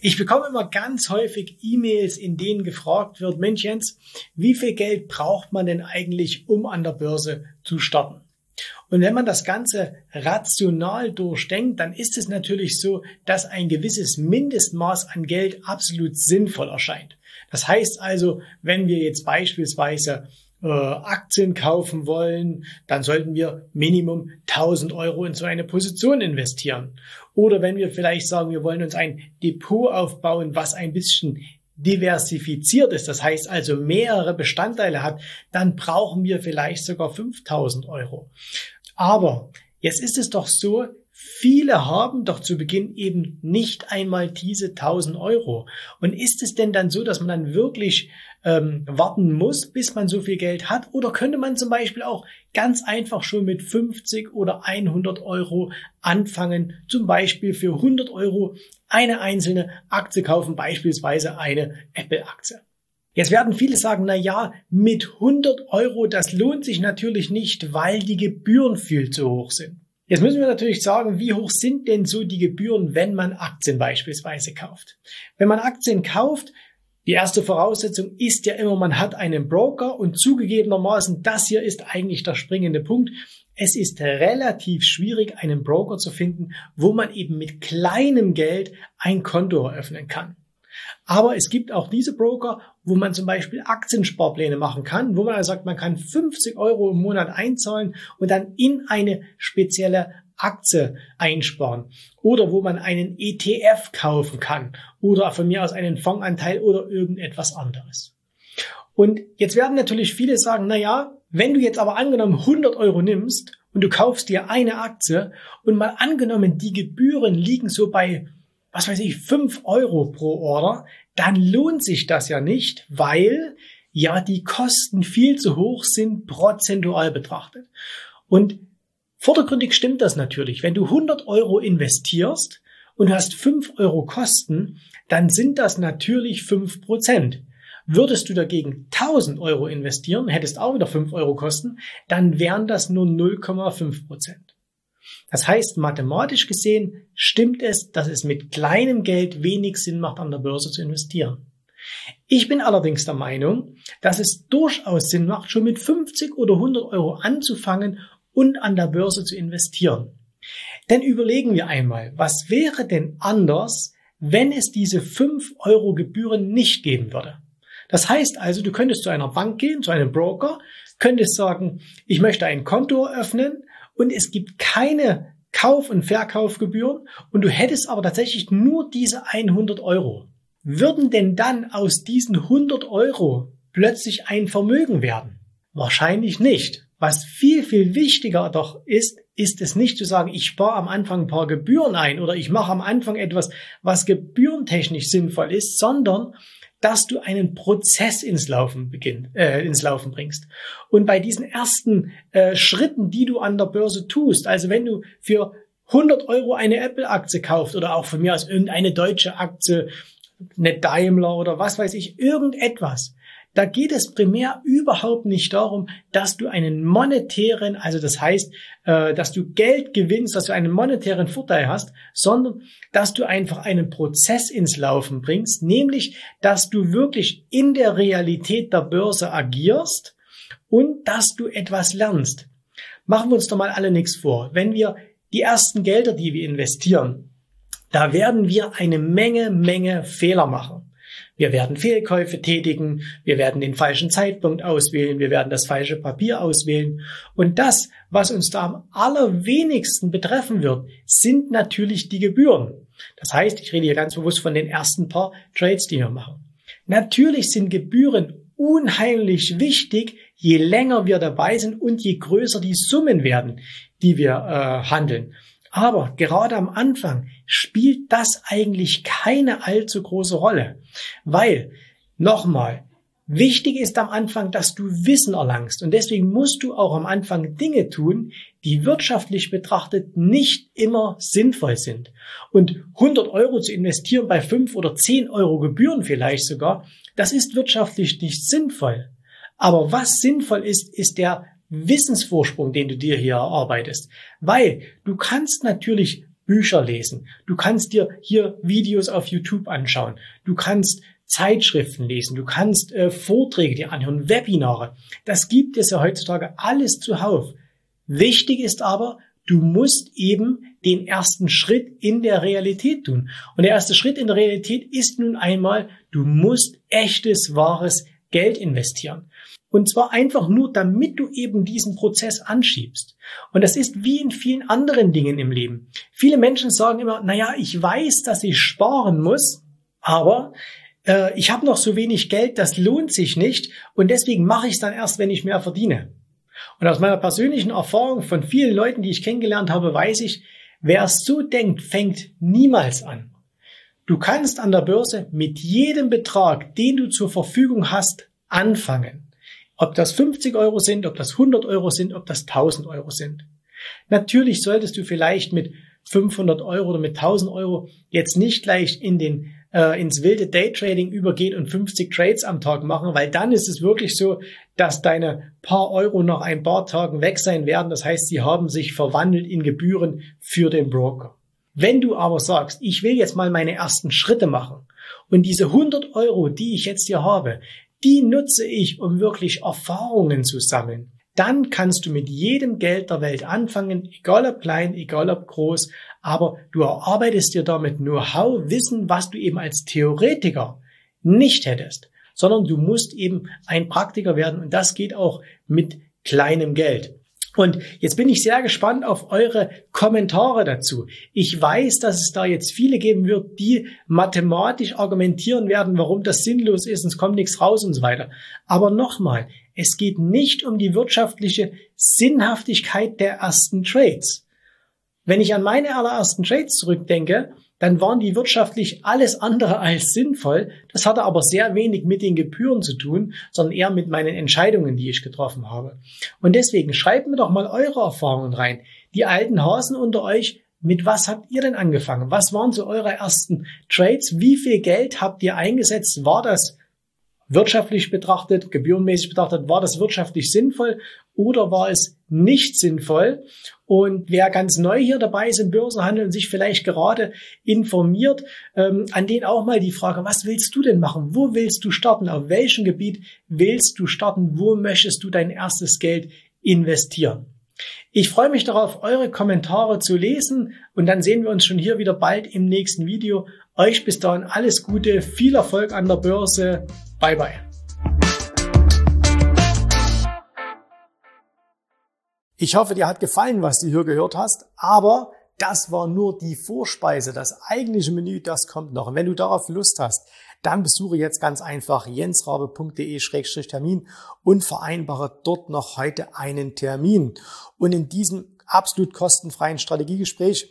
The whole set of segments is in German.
Ich bekomme immer ganz häufig E-Mails, in denen gefragt wird, Mensch Jens, wie viel Geld braucht man denn eigentlich, um an der Börse zu starten? Und wenn man das Ganze rational durchdenkt, dann ist es natürlich so, dass ein gewisses Mindestmaß an Geld absolut sinnvoll erscheint. Das heißt also, wenn wir jetzt beispielsweise äh, Aktien kaufen wollen, dann sollten wir Minimum 1000 Euro in so eine Position investieren. Oder wenn wir vielleicht sagen, wir wollen uns ein Depot aufbauen, was ein bisschen diversifiziert ist, das heißt also mehrere Bestandteile hat, dann brauchen wir vielleicht sogar 5000 Euro. Aber jetzt ist es doch so, Viele haben doch zu Beginn eben nicht einmal diese 1000 Euro. Und ist es denn dann so, dass man dann wirklich ähm, warten muss, bis man so viel Geld hat? Oder könnte man zum Beispiel auch ganz einfach schon mit 50 oder 100 Euro anfangen, zum Beispiel für 100 Euro eine einzelne Aktie kaufen, beispielsweise eine Apple-Aktie? Jetzt werden viele sagen, na ja, mit 100 Euro, das lohnt sich natürlich nicht, weil die Gebühren viel zu hoch sind. Jetzt müssen wir natürlich sagen, wie hoch sind denn so die Gebühren, wenn man Aktien beispielsweise kauft? Wenn man Aktien kauft, die erste Voraussetzung ist ja immer, man hat einen Broker und zugegebenermaßen, das hier ist eigentlich der springende Punkt. Es ist relativ schwierig, einen Broker zu finden, wo man eben mit kleinem Geld ein Konto eröffnen kann. Aber es gibt auch diese Broker, wo man zum Beispiel Aktiensparpläne machen kann, wo man also sagt, man kann 50 Euro im Monat einzahlen und dann in eine spezielle Aktie einsparen oder wo man einen ETF kaufen kann oder von mir aus einen Fondsanteil oder irgendetwas anderes. Und jetzt werden natürlich viele sagen, na ja, wenn du jetzt aber angenommen 100 Euro nimmst und du kaufst dir eine Aktie und mal angenommen die Gebühren liegen so bei was weiß ich, fünf Euro pro Order, dann lohnt sich das ja nicht, weil ja die Kosten viel zu hoch sind, prozentual betrachtet. Und vordergründig stimmt das natürlich. Wenn du 100 Euro investierst und hast 5 Euro Kosten, dann sind das natürlich 5 Prozent. Würdest du dagegen 1000 Euro investieren, hättest auch wieder 5 Euro Kosten, dann wären das nur 0,5 Prozent. Das heißt, mathematisch gesehen stimmt es, dass es mit kleinem Geld wenig Sinn macht, an der Börse zu investieren. Ich bin allerdings der Meinung, dass es durchaus Sinn macht, schon mit 50 oder 100 Euro anzufangen und an der Börse zu investieren. Denn überlegen wir einmal, was wäre denn anders, wenn es diese 5 Euro Gebühren nicht geben würde? Das heißt also, du könntest zu einer Bank gehen, zu einem Broker, könntest sagen, ich möchte ein Konto eröffnen, und es gibt keine Kauf- und Verkaufgebühren und du hättest aber tatsächlich nur diese 100 Euro. Würden denn dann aus diesen 100 Euro plötzlich ein Vermögen werden? Wahrscheinlich nicht. Was viel, viel wichtiger doch ist, ist es nicht zu sagen, ich spare am Anfang ein paar Gebühren ein oder ich mache am Anfang etwas, was gebührentechnisch sinnvoll ist, sondern dass du einen Prozess ins Laufen beginnt, äh, ins Laufen bringst. Und bei diesen ersten äh, Schritten, die du an der Börse tust, also wenn du für 100 Euro eine Apple-Aktie kaufst oder auch von mir aus irgendeine deutsche Aktie, eine Daimler oder was weiß ich, irgendetwas, da geht es primär überhaupt nicht darum, dass du einen monetären, also das heißt, äh, dass du Geld gewinnst, dass du einen monetären Vorteil hast, sondern dass du einfach einen Prozess ins Laufen bringst, nämlich, dass du wirklich in der Realität der Börse agierst und dass du etwas lernst. Machen wir uns doch mal alle nichts vor. Wenn wir die ersten Gelder, die wir investieren, Da werden wir eine Menge, Menge Fehler machen. Wir werden Fehlkäufe tätigen, wir werden den falschen Zeitpunkt auswählen, wir werden das falsche Papier auswählen. Und das, was uns da am allerwenigsten betreffen wird, sind natürlich die Gebühren. Das heißt, ich rede hier ganz bewusst von den ersten paar Trades, die wir machen. Natürlich sind Gebühren unheimlich wichtig, je länger wir dabei sind und je größer die Summen werden, die wir äh, handeln. Aber gerade am Anfang spielt das eigentlich keine allzu große Rolle, weil nochmal, wichtig ist am Anfang, dass du Wissen erlangst und deswegen musst du auch am Anfang Dinge tun, die wirtschaftlich betrachtet nicht immer sinnvoll sind. Und 100 Euro zu investieren bei 5 oder 10 Euro Gebühren vielleicht sogar, das ist wirtschaftlich nicht sinnvoll. Aber was sinnvoll ist, ist der Wissensvorsprung, den du dir hier erarbeitest. Weil du kannst natürlich Bücher lesen. Du kannst dir hier Videos auf YouTube anschauen. Du kannst Zeitschriften lesen. Du kannst äh, Vorträge dir anhören, Webinare. Das gibt es ja heutzutage alles zuhauf. Wichtig ist aber, du musst eben den ersten Schritt in der Realität tun. Und der erste Schritt in der Realität ist nun einmal, du musst echtes, wahres Geld investieren. Und zwar einfach nur, damit du eben diesen Prozess anschiebst. Und das ist wie in vielen anderen Dingen im Leben. Viele Menschen sagen immer, naja, ich weiß, dass ich sparen muss, aber äh, ich habe noch so wenig Geld, das lohnt sich nicht und deswegen mache ich es dann erst, wenn ich mehr verdiene. Und aus meiner persönlichen Erfahrung von vielen Leuten, die ich kennengelernt habe, weiß ich, wer so denkt, fängt niemals an. Du kannst an der Börse mit jedem Betrag, den du zur Verfügung hast, anfangen. Ob das 50 Euro sind, ob das 100 Euro sind, ob das 1000 Euro sind. Natürlich solltest du vielleicht mit 500 Euro oder mit 1000 Euro jetzt nicht gleich in den äh, ins wilde Daytrading übergehen und 50 Trades am Tag machen, weil dann ist es wirklich so, dass deine paar Euro nach ein paar Tagen weg sein werden. Das heißt, sie haben sich verwandelt in Gebühren für den Broker. Wenn du aber sagst, ich will jetzt mal meine ersten Schritte machen und diese 100 Euro, die ich jetzt hier habe, die nutze ich, um wirklich Erfahrungen zu sammeln. Dann kannst du mit jedem Geld der Welt anfangen, egal ob klein, egal ob groß, aber du erarbeitest dir damit Know-how, Wissen, was du eben als Theoretiker nicht hättest, sondern du musst eben ein Praktiker werden und das geht auch mit kleinem Geld. Und jetzt bin ich sehr gespannt auf eure Kommentare dazu. Ich weiß, dass es da jetzt viele geben wird, die mathematisch argumentieren werden, warum das sinnlos ist und es kommt nichts raus und so weiter. Aber nochmal, es geht nicht um die wirtschaftliche Sinnhaftigkeit der ersten Trades. Wenn ich an meine allerersten Trades zurückdenke, dann waren die wirtschaftlich alles andere als sinnvoll. Das hatte aber sehr wenig mit den Gebühren zu tun, sondern eher mit meinen Entscheidungen, die ich getroffen habe. Und deswegen schreibt mir doch mal eure Erfahrungen rein. Die alten Hasen unter euch, mit was habt ihr denn angefangen? Was waren so eure ersten Trades? Wie viel Geld habt ihr eingesetzt? War das wirtschaftlich betrachtet, gebührenmäßig betrachtet, war das wirtschaftlich sinnvoll oder war es nicht sinnvoll? Und wer ganz neu hier dabei ist im Börsenhandel und sich vielleicht gerade informiert, ähm, an den auch mal die Frage, was willst du denn machen? Wo willst du starten? Auf welchem Gebiet willst du starten? Wo möchtest du dein erstes Geld investieren? Ich freue mich darauf, eure Kommentare zu lesen und dann sehen wir uns schon hier wieder bald im nächsten Video. Euch bis dahin alles Gute, viel Erfolg an der Börse. Bye bye. Ich hoffe, dir hat gefallen, was du hier gehört hast, aber das war nur die Vorspeise. Das eigentliche Menü, das kommt noch. Und wenn du darauf Lust hast, dann besuche jetzt ganz einfach jensrabe.de-termin und vereinbare dort noch heute einen Termin. Und in diesem absolut kostenfreien Strategiegespräch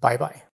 Bye bye.